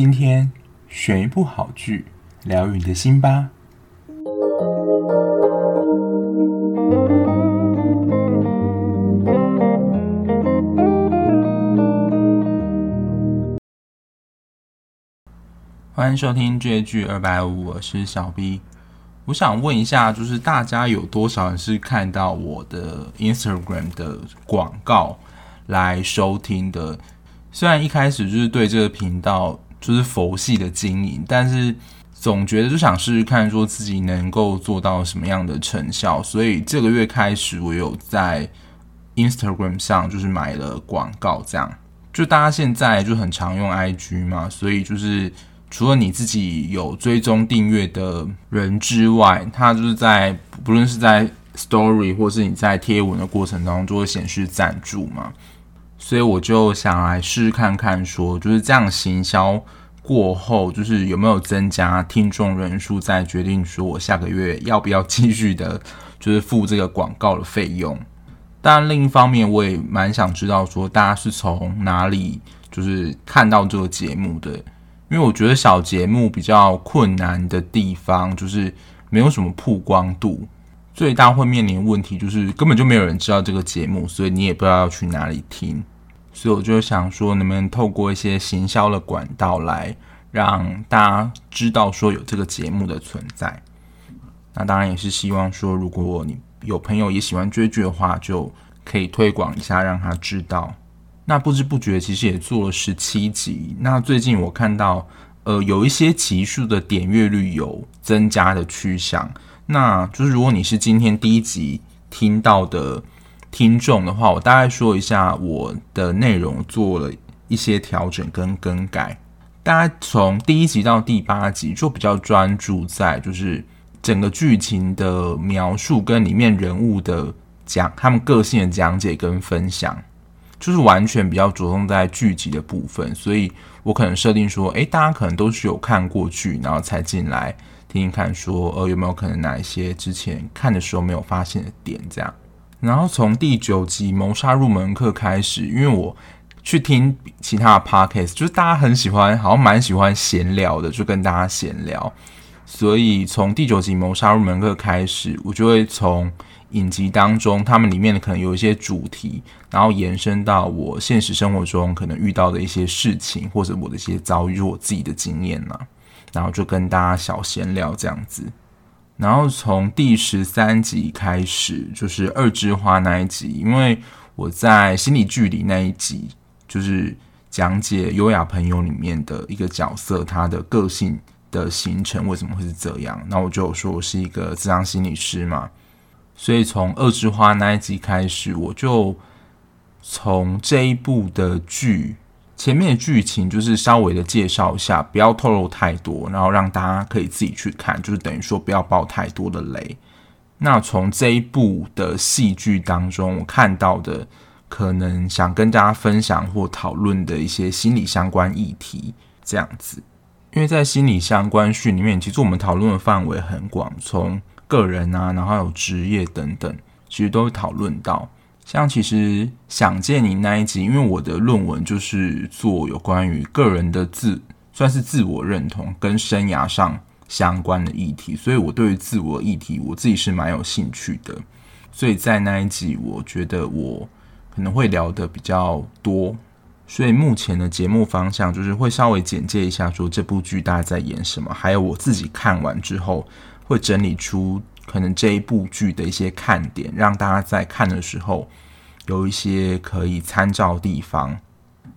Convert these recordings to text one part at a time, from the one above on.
今天选一部好剧，疗愈你的心吧。欢迎收听这剧二百五，我是小 B。我想问一下，就是大家有多少人是看到我的 Instagram 的广告来收听的？虽然一开始就是对这个频道就是佛系的经营，但是总觉得就想试试看，说自己能够做到什么样的成效。所以这个月开始，我有在 Instagram 上就是买了广告，这样就大家现在就很常用 IG 嘛，所以就是。除了你自己有追踪订阅的人之外，它就是在不论是在 Story 或是你在贴文的过程当中，就会显示赞助嘛。所以我就想来试试看看，说就是这样行销过后，就是有没有增加听众人数，再决定说我下个月要不要继续的，就是付这个广告的费用。但另一方面，我也蛮想知道说大家是从哪里就是看到这个节目的。因为我觉得小节目比较困难的地方，就是没有什么曝光度，最大会面临的问题就是根本就没有人知道这个节目，所以你也不知道要去哪里听。所以我就想说，能不能透过一些行销的管道来让大家知道说有这个节目的存在。那当然也是希望说，如果你有朋友也喜欢追剧的话，就可以推广一下，让他知道。那不知不觉其实也做了十七集。那最近我看到，呃，有一些集数的点阅率有增加的趋向。那就是如果你是今天第一集听到的听众的话，我大概说一下我的内容做了一些调整跟更改。大家从第一集到第八集就比较专注在就是整个剧情的描述跟里面人物的讲他们个性的讲解跟分享。就是完全比较着重在剧集的部分，所以我可能设定说，诶，大家可能都是有看过剧，然后才进来听听看，说，呃，有没有可能哪一些之前看的时候没有发现的点，这样。然后从第九集《谋杀入门课》开始，因为我去听其他的 podcast，就是大家很喜欢，好像蛮喜欢闲聊的，就跟大家闲聊。所以从第九集《谋杀入门课》开始，我就会从。影集当中，他们里面的可能有一些主题，然后延伸到我现实生活中可能遇到的一些事情，或者我的一些遭遇，我自己的经验呢，然后就跟大家小闲聊这样子。然后从第十三集开始，就是二枝花那一集，因为我在心理剧里那一集，就是讲解优雅朋友里面的一个角色，他的个性的形成为什么会是这样，那我就有说我是一个智商心理师嘛。所以从二枝花那一集开始，我就从这一部的剧前面的剧情，就是稍微的介绍一下，不要透露太多，然后让大家可以自己去看，就是等于说不要爆太多的雷。那从这一部的戏剧当中，我看到的可能想跟大家分享或讨论的一些心理相关议题，这样子。因为在心理相关训里面，其实我们讨论的范围很广，从个人啊，然后还有职业等等，其实都会讨论到。像其实想见你那一集，因为我的论文就是做有关于个人的自，算是自我认同跟生涯上相关的议题，所以我对于自我议题，我自己是蛮有兴趣的。所以在那一集，我觉得我可能会聊得比较多。所以目前的节目方向就是会稍微简介一下，说这部剧大家在演什么，还有我自己看完之后。会整理出可能这一部剧的一些看点，让大家在看的时候有一些可以参照地方。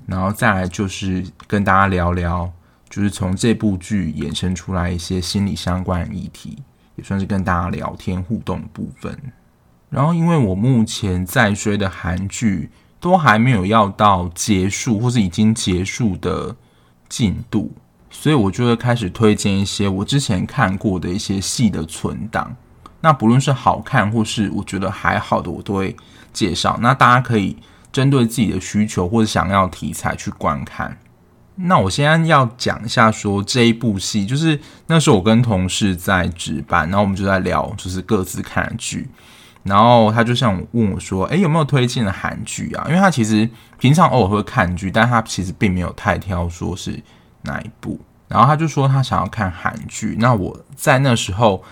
然后再来就是跟大家聊聊，就是从这部剧衍生出来一些心理相关议题，也算是跟大家聊天互动的部分。然后因为我目前在追的韩剧都还没有要到结束或是已经结束的进度。所以我就会开始推荐一些我之前看过的一些戏的存档。那不论是好看或是我觉得还好的，我都会介绍。那大家可以针对自己的需求或者想要题材去观看。那我现在要讲一下，说这一部戏，就是那时候我跟同事在值班，然后我们就在聊，就是各自看的剧。然后他就像问我说：“诶，有没有推荐的韩剧啊？”因为他其实平常偶尔会看剧，但他其实并没有太挑，说是。哪一部？然后他就说他想要看韩剧。那我在那时候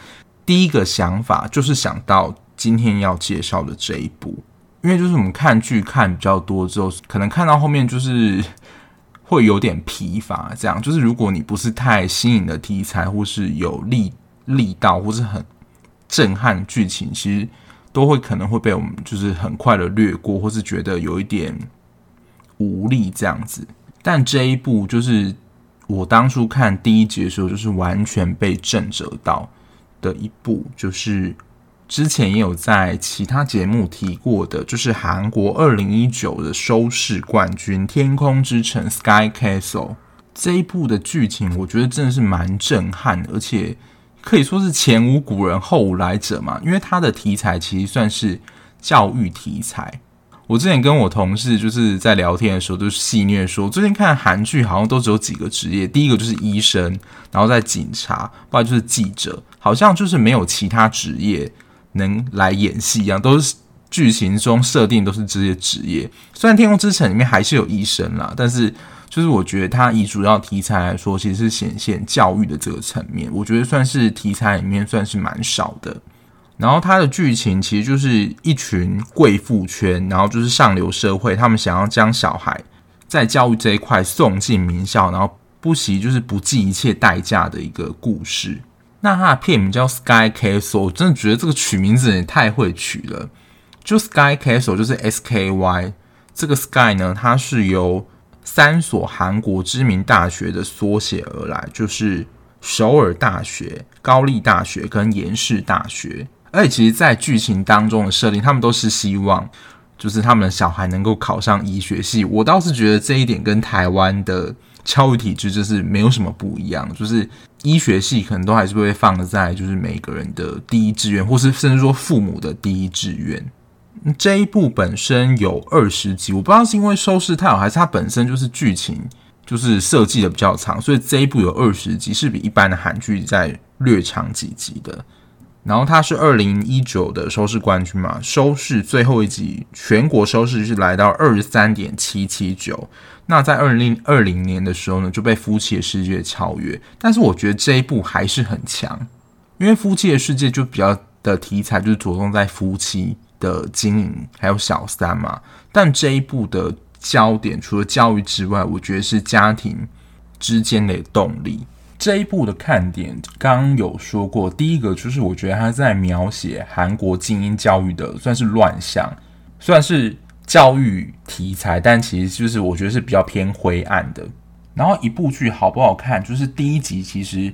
第一个想法就是想到今天要介绍的这一部，因为就是我们看剧看比较多之后，可能看到后面就是 会有点疲乏。这样就是如果你不是太新颖的题材，或是有力力道，或是很震撼剧情，其实都会可能会被我们就是很快的略过，或是觉得有一点无力这样子。但这一部就是。我当初看第一集的时候，就是完全被震慑到的一部，就是之前也有在其他节目提过的，就是韩国二零一九的收视冠军《天空之城》（Sky Castle） 这一部的剧情，我觉得真的是蛮震撼，而且可以说是前无古人后无来者嘛，因为它的题材其实算是教育题材。我之前跟我同事就是在聊天的时候，都是戏谑说，最近看韩剧好像都只有几个职业，第一个就是医生，然后再警察，不然就是记者，好像就是没有其他职业能来演戏一样，都是剧情中设定都是这些职业。虽然《天空之城》里面还是有医生啦，但是就是我觉得它以主要题材来说，其实是显现教育的这个层面，我觉得算是题材里面算是蛮少的。然后它的剧情其实就是一群贵妇圈，然后就是上流社会，他们想要将小孩在教育这一块送进名校，然后不惜就是不计一切代价的一个故事。那它的片名叫 Sky Castle，我真的觉得这个取名字也太会取了。就 Sky Castle 就是 S K Y，这个 Sky 呢，它是由三所韩国知名大学的缩写而来，就是首尔大学、高丽大学跟延世大学。而且，其实，在剧情当中的设定，他们都是希望，就是他们小孩能够考上医学系。我倒是觉得这一点跟台湾的教育体制就是没有什么不一样，就是医学系可能都还是会放在就是每个人的第一志愿，或是甚至说父母的第一志愿。这一部本身有二十集，我不知道是因为收视太好，还是它本身就是剧情就是设计的比较长，所以这一部有二十集，是比一般的韩剧在略长几集的。然后他是二零一九的收视冠军嘛，收视最后一集全国收视是来到二十三点七七九。那在二零二零年的时候呢，就被《夫妻的世界》超越。但是我觉得这一部还是很强，因为《夫妻的世界》就比较的题材就是着重在夫妻的经营还有小三嘛。但这一部的焦点除了教育之外，我觉得是家庭之间的动力。这一部的看点，刚有说过，第一个就是我觉得他在描写韩国精英教育的算是乱象，算是教育题材，但其实就是我觉得是比较偏灰暗的。然后一部剧好不好看，就是第一集其实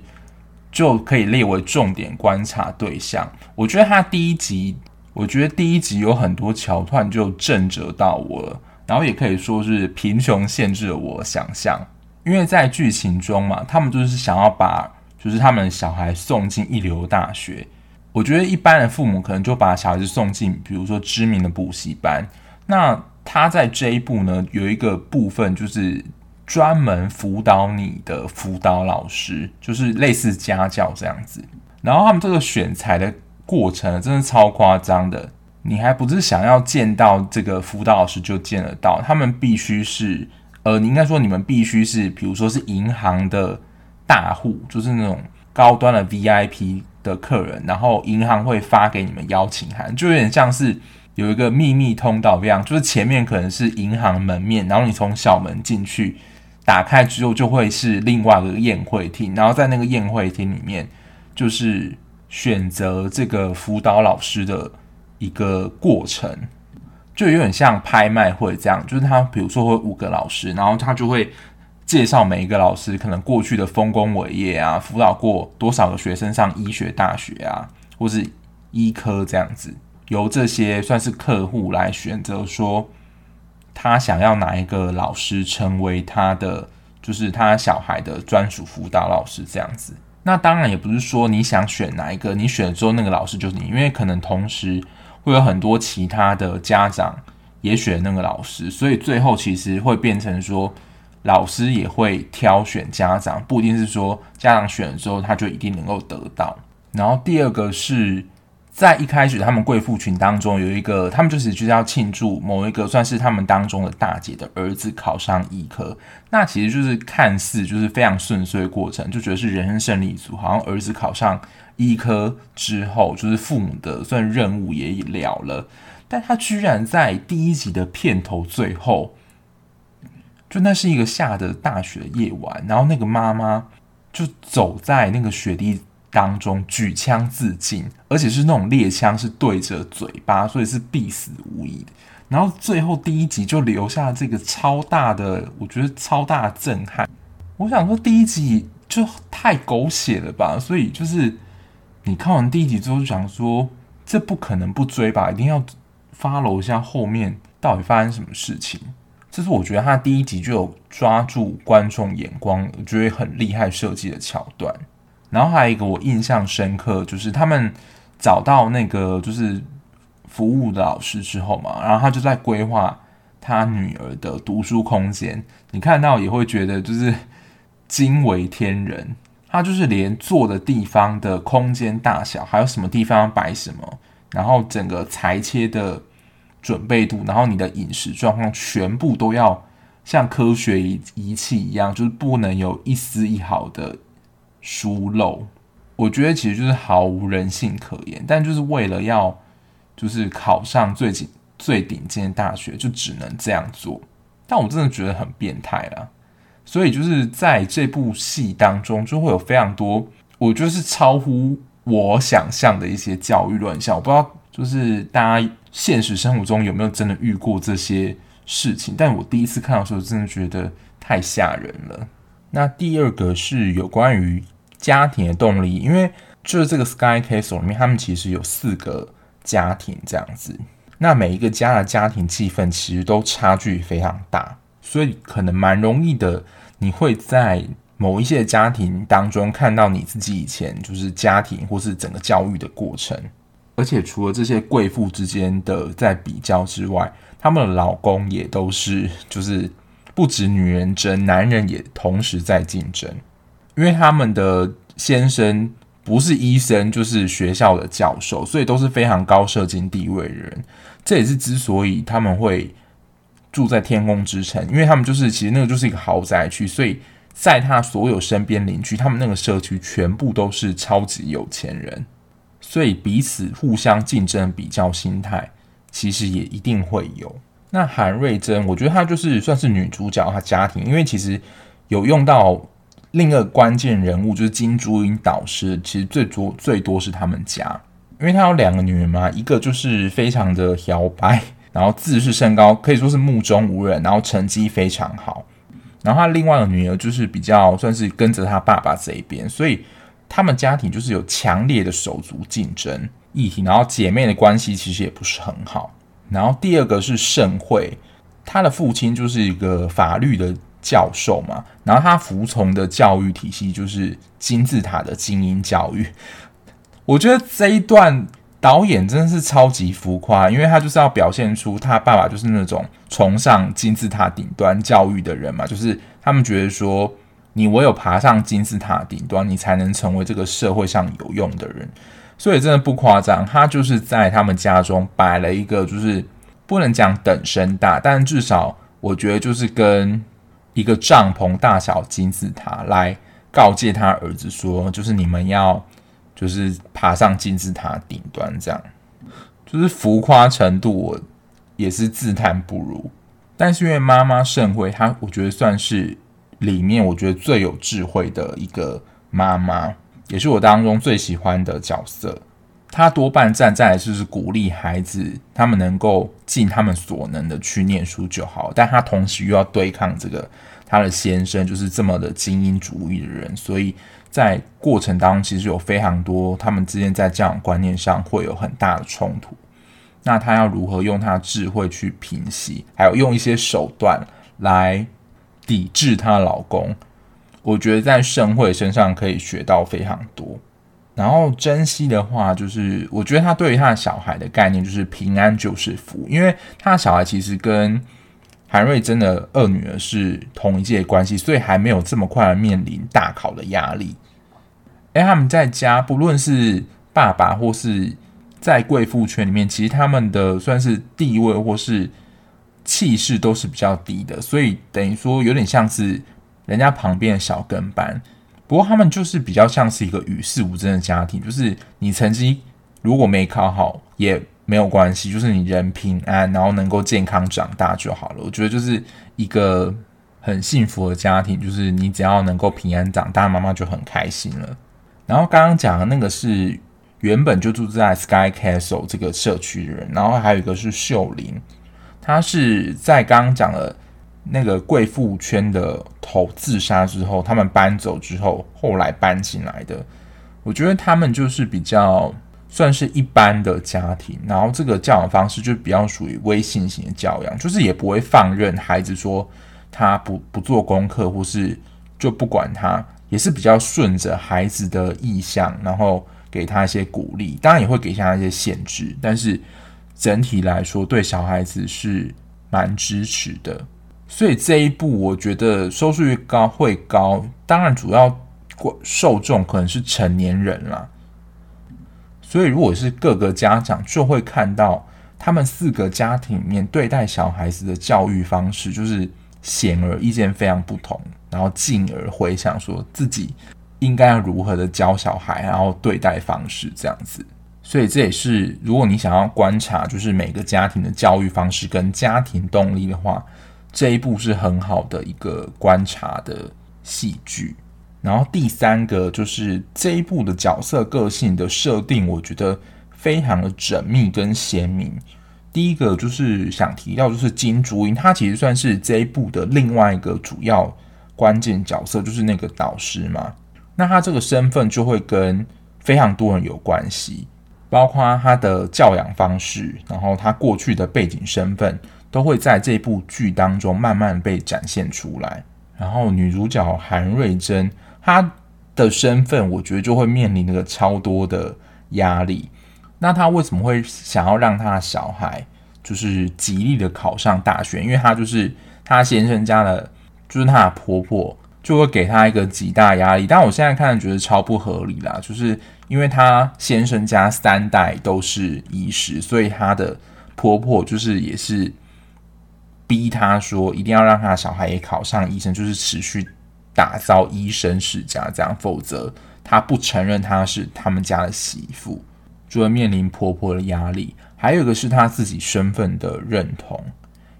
就可以列为重点观察对象。我觉得他第一集，我觉得第一集有很多桥段就震慑到我了，然后也可以说是贫穷限制了我想象。因为在剧情中嘛，他们就是想要把就是他们小孩送进一流大学。我觉得一般的父母可能就把小孩子送进，比如说知名的补习班。那他在这一部呢，有一个部分就是专门辅导你的辅导老师，就是类似家教这样子。然后他们这个选材的过程真的超夸张的，你还不是想要见到这个辅导老师就见得到，他们必须是。呃，你应该说你们必须是，比如说是银行的大户，就是那种高端的 VIP 的客人，然后银行会发给你们邀请函，就有点像是有一个秘密通道一样，就是前面可能是银行门面，然后你从小门进去，打开之后就会是另外一个宴会厅，然后在那个宴会厅里面，就是选择这个辅导老师的一个过程。就有点像拍卖会这样，就是他比如说会五个老师，然后他就会介绍每一个老师可能过去的丰功伟业啊，辅导过多少个学生上医学大学啊，或是医科这样子，由这些算是客户来选择说他想要哪一个老师成为他的，就是他小孩的专属辅导老师这样子。那当然也不是说你想选哪一个，你选了之后那个老师就是你，因为可能同时。会有很多其他的家长也选那个老师，所以最后其实会变成说，老师也会挑选家长，不一定是说家长选了之后他就一定能够得到。然后第二个是在一开始，他们贵妇群当中有一个，他们就是就是要庆祝某一个算是他们当中的大姐的儿子考上医科，那其实就是看似就是非常顺遂的过程，就觉得是人生胜利组，好像儿子考上医科之后，就是父母的算任务也了了，但他居然在第一集的片头最后，就那是一个下的大雪的夜晚，然后那个妈妈就走在那个雪地。当中举枪自尽，而且是那种猎枪，是对着嘴巴，所以是必死无疑的。然后最后第一集就留下这个超大的，我觉得超大震撼。我想说第一集就太狗血了吧，所以就是你看完第一集之后就想说，这不可能不追吧，一定要 follow 一下后面到底发生什么事情。这是我觉得他第一集就有抓住观众眼光，我觉得很厉害设计的桥段。然后还有一个我印象深刻，就是他们找到那个就是服务的老师之后嘛，然后他就在规划他女儿的读书空间。你看到也会觉得就是惊为天人。他就是连坐的地方的空间大小，还有什么地方摆什么，然后整个裁切的准备度，然后你的饮食状况，全部都要像科学仪仪器一样，就是不能有一丝一毫的。疏漏，我觉得其实就是毫无人性可言，但就是为了要就是考上最顶最顶尖的大学，就只能这样做。但我真的觉得很变态啦，所以就是在这部戏当中，就会有非常多我觉得是超乎我想象的一些教育乱象。我不知道就是大家现实生活中有没有真的遇过这些事情，但我第一次看到的时候，真的觉得太吓人了。那第二个是有关于。家庭的动力，因为就是这个 Sky Castle 里面，他们其实有四个家庭这样子。那每一个家的家庭气氛其实都差距非常大，所以可能蛮容易的，你会在某一些家庭当中看到你自己以前就是家庭或是整个教育的过程。而且除了这些贵妇之间的在比较之外，他们的老公也都是就是不止女人争，男人也同时在竞争。因为他们的先生不是医生，就是学校的教授，所以都是非常高社经地位的人。这也是之所以他们会住在天空之城，因为他们就是其实那个就是一个豪宅区，所以在他所有身边邻居，他们那个社区全部都是超级有钱人，所以彼此互相竞争比较心态，其实也一定会有。那韩瑞珍，我觉得她就是算是女主角，她家庭，因为其实有用到。另一个关键人物就是金珠英导师，其实最多最多是他们家，因为他有两个女儿嘛，一个就是非常的摇摆，然后自视甚高，可以说是目中无人，然后成绩非常好，然后他另外的女儿就是比较算是跟着他爸爸这一边，所以他们家庭就是有强烈的手足竞争议题，然后姐妹的关系其实也不是很好，然后第二个是盛会，他的父亲就是一个法律的。教授嘛，然后他服从的教育体系就是金字塔的精英教育。我觉得这一段导演真的是超级浮夸，因为他就是要表现出他爸爸就是那种崇尚金字塔顶端教育的人嘛，就是他们觉得说，你唯有爬上金字塔顶端，你才能成为这个社会上有用的人。所以真的不夸张，他就是在他们家中摆了一个，就是不能讲等身大，但至少我觉得就是跟。一个帐篷大小金字塔来告诫他儿子说，就是你们要就是爬上金字塔顶端，这样就是浮夸程度，我也是自叹不如。但是因为妈妈盛会，她我觉得算是里面我觉得最有智慧的一个妈妈，也是我当中最喜欢的角色。他多半站在就是鼓励孩子，他们能够尽他们所能的去念书就好，但他同时又要对抗这个。他的先生就是这么的精英主义的人，所以在过程当中其实有非常多他们之间在教养观念上会有很大的冲突。那他要如何用他的智慧去平息，还有用一些手段来抵制她老公？我觉得在盛会身上可以学到非常多。然后珍惜的话，就是我觉得他对于他的小孩的概念就是平安就是福，因为他的小孩其实跟。韩瑞珍的二女儿是同一届关系，所以还没有这么快的面临大考的压力。哎，他们在家，不论是爸爸或是在贵妇圈里面，其实他们的算是地位或是气势都是比较低的，所以等于说有点像是人家旁边的小跟班。不过他们就是比较像是一个与世无争的家庭，就是你成绩如果没考好也没有关系，就是你人平安，然后能够健康长大就好了。我觉得就是一个很幸福的家庭，就是你只要能够平安长大，妈妈就很开心了。然后刚刚讲的那个是原本就住在 Sky Castle 这个社区的人，然后还有一个是秀玲，她是在刚刚讲的。那个贵妇圈的头自杀之后，他们搬走之后，后来搬进来的。我觉得他们就是比较算是一般的家庭，然后这个教养方式就比较属于微信型的教养，就是也不会放任孩子说他不不做功课，或是就不管他，也是比较顺着孩子的意向，然后给他一些鼓励，当然也会给他一些限制，但是整体来说对小孩子是蛮支持的。所以这一部我觉得收视率高会高，当然主要受众可能是成年人啦。所以如果是各个家长，就会看到他们四个家庭里面对待小孩子的教育方式，就是显而易见非常不同，然后进而回想说自己应该要如何的教小孩，然后对待方式这样子。所以这也是如果你想要观察，就是每个家庭的教育方式跟家庭动力的话。这一部是很好的一个观察的戏剧，然后第三个就是这一部的角色个性的设定，我觉得非常的缜密跟鲜明。第一个就是想提到，就是金珠英，他其实算是这一部的另外一个主要关键角色，就是那个导师嘛。那他这个身份就会跟非常多人有关系，包括他的教养方式，然后他过去的背景身份。都会在这部剧当中慢慢被展现出来。然后女主角韩瑞珍，她的身份我觉得就会面临那个超多的压力。那她为什么会想要让她的小孩就是极力的考上大学？因为她就是她先生家的，就是她的婆婆就会给她一个极大压力。但我现在看觉得超不合理啦，就是因为她先生家三代都是医师，所以她的婆婆就是也是。逼他说一定要让他的小孩也考上医生，就是持续打造医生世家，这样，否则他不承认他是他们家的媳妇，就会面临婆婆的压力。还有一个是他自己身份的认同，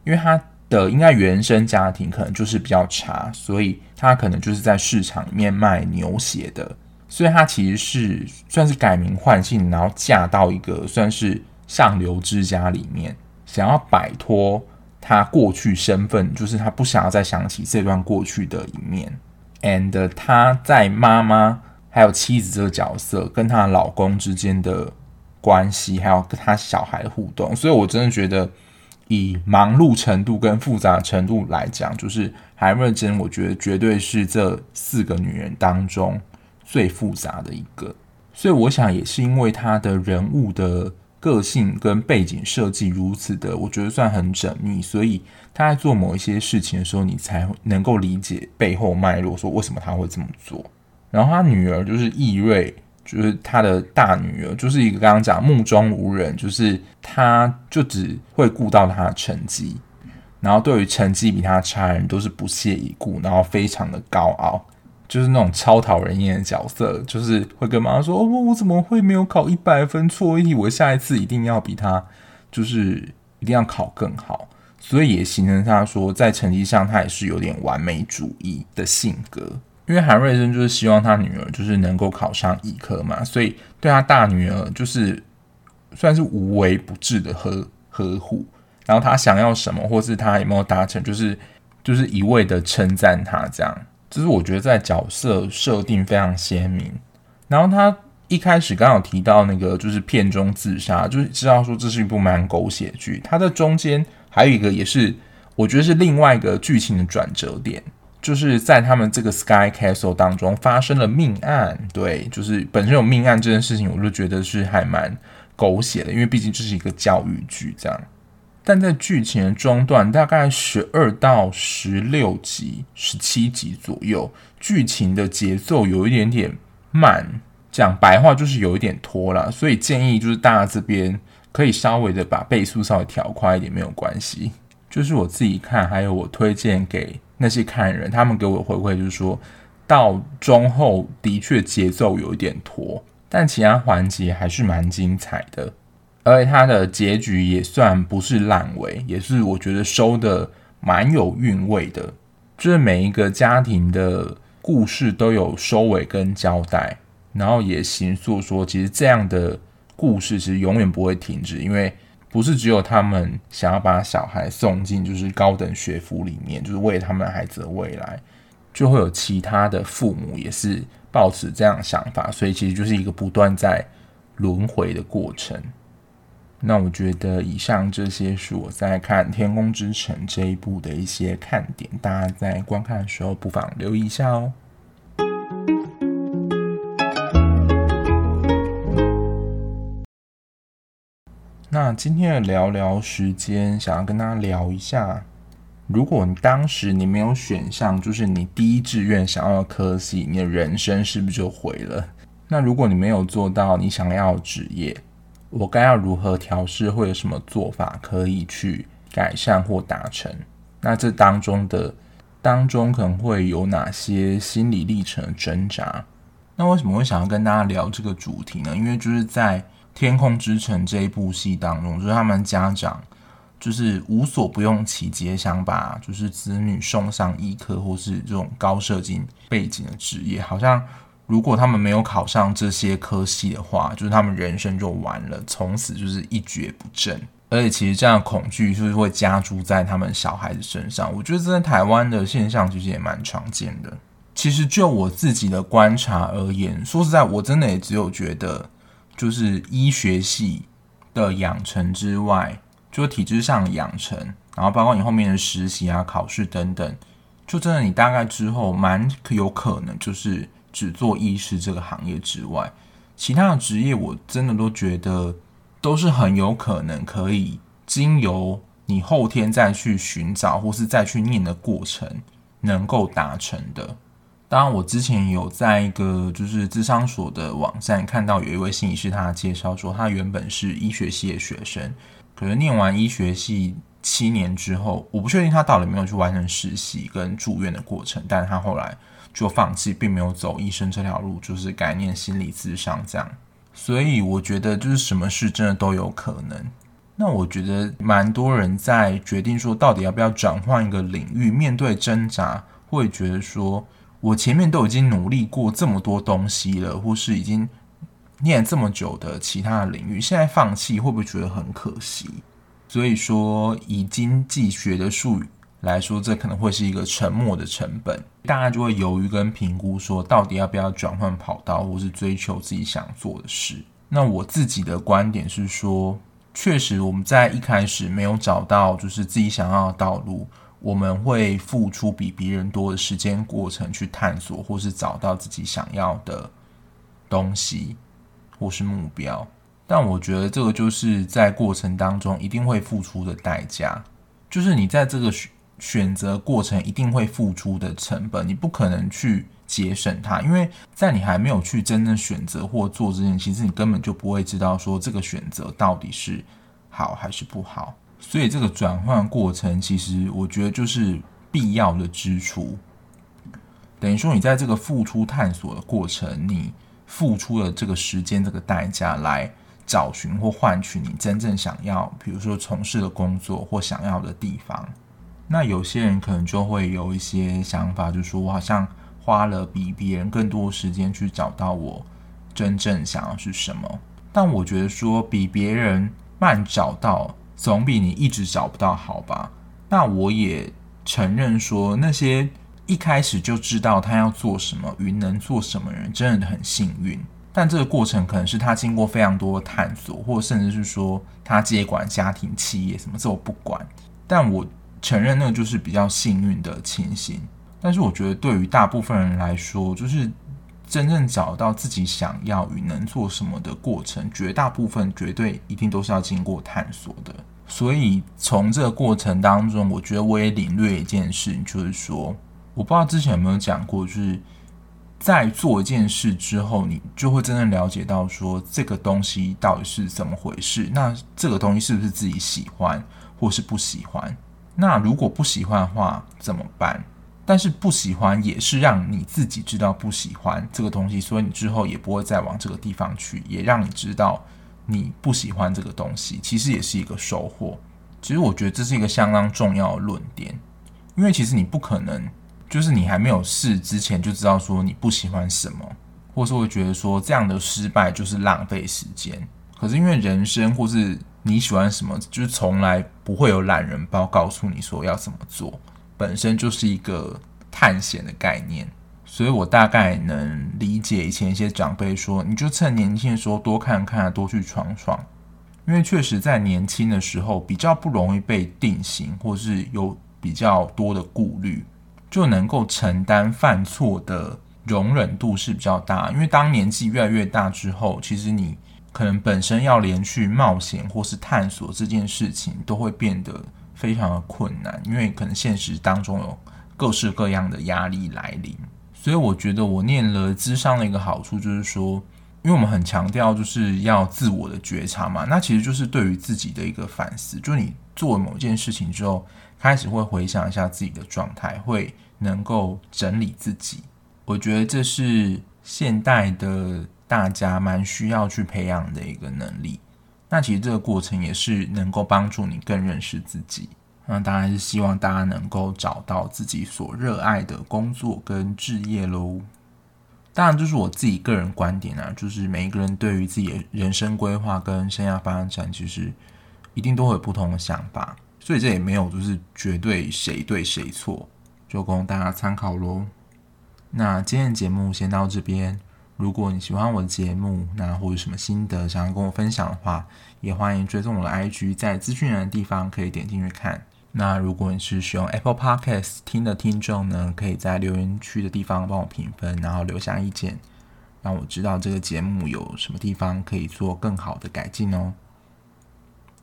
因为他的应该原生家庭可能就是比较差，所以他可能就是在市场里面卖牛血的，所以他其实是算是改名换姓，然后嫁到一个算是上流之家里面，想要摆脱。他过去身份就是他不想要再想起这段过去的一面，and 他在妈妈还有妻子这个角色跟她老公之间的关系，还有跟他小孩的互动，所以我真的觉得以忙碌程度跟复杂程度来讲，就是韩瑞珍，我觉得绝对是这四个女人当中最复杂的一个，所以我想也是因为她的人物的。个性跟背景设计如此的，我觉得算很缜密，所以他在做某一些事情的时候，你才能够理解背后脉络，说为什么他会这么做。然后他女儿就是易瑞，就是他的大女儿，就是一个刚刚讲目中无人，就是他就只会顾到他的成绩，然后对于成绩比他差的人都是不屑一顾，然后非常的高傲。就是那种超讨人厌的角色，就是会跟妈妈说：“哦，我怎么会没有考一百分？错一题，我下一次一定要比他，就是一定要考更好。”所以也形成他说，在成绩上他也是有点完美主义的性格。因为韩瑞珍就是希望他女儿就是能够考上医科嘛，所以对他大女儿就是算是无微不至的呵呵护。然后他想要什么，或是他有没有达成，就是就是一味的称赞他这样。就是我觉得在角色设定非常鲜明，然后他一开始刚好提到那个就是片中自杀，就是知道说这是一部蛮狗血剧。它的中间还有一个也是我觉得是另外一个剧情的转折点，就是在他们这个 Sky Castle 当中发生了命案。对，就是本身有命案这件事情，我就觉得是还蛮狗血的，因为毕竟这是一个教育剧这样。但在剧情的中段，大概十二到十六集、十七集左右，剧情的节奏有一点点慢，讲白话就是有一点拖了，所以建议就是大家这边可以稍微的把倍速稍微调快一点，没有关系。就是我自己看，还有我推荐给那些看人，他们给我的回馈就是说到中后的确节奏有一点拖，但其他环节还是蛮精彩的，而且它的结局也算不是烂尾，也是我觉得收的蛮有韵味的。就是每一个家庭的故事都有收尾跟交代，然后也形塑说，其实这样的故事其实永远不会停止，因为不是只有他们想要把小孩送进就是高等学府里面，就是为他们孩子的未来，就会有其他的父母也是抱持这样想法，所以其实就是一个不断在轮回的过程。那我觉得以上这些是我在看《天空之城》这一部的一些看点，大家在观看的时候不妨留意一下哦。那今天的聊聊时间，想要跟大家聊一下，如果你当时你没有选上，就是你第一志愿想要的科系，你的人生是不是就毁了？那如果你没有做到你想要的职业，我该要如何调试？会有什么做法可以去改善或达成？那这当中的当中可能会有哪些心理历程的挣扎？那为什么会想要跟大家聊这个主题呢？因为就是在《天空之城》这一部戏当中，就是他们家长就是无所不用其极，想把就是子女送上医科或是这种高社经背景的职业，好像。如果他们没有考上这些科系的话，就是他们人生就完了，从此就是一蹶不振。而且，其实这样的恐惧就是会加诸在他们小孩子身上。我觉得这在台湾的现象其实也蛮常见的。其实就我自己的观察而言，说实在，我真的也只有觉得，就是医学系的养成之外，就体制上养成，然后包括你后面的实习啊、考试等等，就真的你大概之后蛮有可能就是。只做医师这个行业之外，其他的职业我真的都觉得都是很有可能可以经由你后天再去寻找或是再去念的过程能够达成的。当然，我之前有在一个就是智商所的网站看到有一位心理师，他介绍说他原本是医学系的学生，可是念完医学系七年之后，我不确定他到底没有去完成实习跟住院的过程，但是他后来。就放弃，并没有走医生这条路，就是改念心理咨商这样。所以我觉得，就是什么事真的都有可能。那我觉得，蛮多人在决定说到底要不要转换一个领域，面对挣扎，会觉得说，我前面都已经努力过这么多东西了，或是已经念这么久的其他的领域，现在放弃会不会觉得很可惜？所以说，以经济学的术语。来说，这可能会是一个沉没的成本，大家就会犹豫跟评估，说到底要不要转换跑道，或是追求自己想做的事。那我自己的观点是说，确实我们在一开始没有找到就是自己想要的道路，我们会付出比别人多的时间过程去探索，或是找到自己想要的东西或是目标。但我觉得这个就是在过程当中一定会付出的代价，就是你在这个。选择过程一定会付出的成本，你不可能去节省它，因为在你还没有去真正选择或做之前，其实你根本就不会知道说这个选择到底是好还是不好。所以这个转换过程，其实我觉得就是必要的支出。等于说，你在这个付出探索的过程，你付出了这个时间、这个代价来找寻或换取你真正想要，比如说从事的工作或想要的地方。那有些人可能就会有一些想法，就说我好像花了比别人更多时间去找到我真正想要是什么。但我觉得说比别人慢找到，总比你一直找不到好吧？那我也承认说，那些一开始就知道他要做什么云能做什么人，真的很幸运。但这个过程可能是他经过非常多的探索，或甚至是说他接管家庭企业什么，这我不管。但我。承认那个就是比较幸运的情形，但是我觉得对于大部分人来说，就是真正找到自己想要与能做什么的过程，绝大部分绝对一定都是要经过探索的。所以从这个过程当中，我觉得我也领略一件事，就是说，我不知道之前有没有讲过，就是在做一件事之后，你就会真正了解到说这个东西到底是怎么回事。那这个东西是不是自己喜欢，或是不喜欢？那如果不喜欢的话怎么办？但是不喜欢也是让你自己知道不喜欢这个东西，所以你之后也不会再往这个地方去，也让你知道你不喜欢这个东西，其实也是一个收获。其实我觉得这是一个相当重要的论点，因为其实你不可能就是你还没有试之前就知道说你不喜欢什么，或是会觉得说这样的失败就是浪费时间。可是因为人生或是你喜欢什么，就是从来不会有懒人包告诉你说要怎么做。本身就是一个探险的概念，所以我大概能理解以前一些长辈说，你就趁年轻的时候多看看，多去闯闯，因为确实在年轻的时候比较不容易被定型，或是有比较多的顾虑，就能够承担犯错的容忍度是比较大。因为当年纪越来越大之后，其实你可能本身要连去冒险或是探索这件事情，都会变得。非常的困难，因为可能现实当中有各式各样的压力来临，所以我觉得我念了咨商的一个好处就是说，因为我们很强调就是要自我的觉察嘛，那其实就是对于自己的一个反思，就你做了某件事情之后，开始会回想一下自己的状态，会能够整理自己。我觉得这是现代的大家蛮需要去培养的一个能力。那其实这个过程也是能够帮助你更认识自己。那当然是希望大家能够找到自己所热爱的工作跟置业喽。当然，这是我自己个人观点啊，就是每一个人对于自己的人生规划跟生涯发展，其实一定都会有不同的想法。所以这也没有就是绝对谁对谁错，就供大家参考喽。那今天的节目先到这边。如果你喜欢我的节目，那或者什么心得想要跟我分享的话，也欢迎追踪我的 IG，在资讯栏的地方可以点进去看。那如果你是使用 Apple Podcast 听的听众呢，可以在留言区的地方帮我评分，然后留下意见，让我知道这个节目有什么地方可以做更好的改进哦。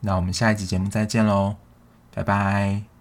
那我们下一集节目再见喽，拜拜。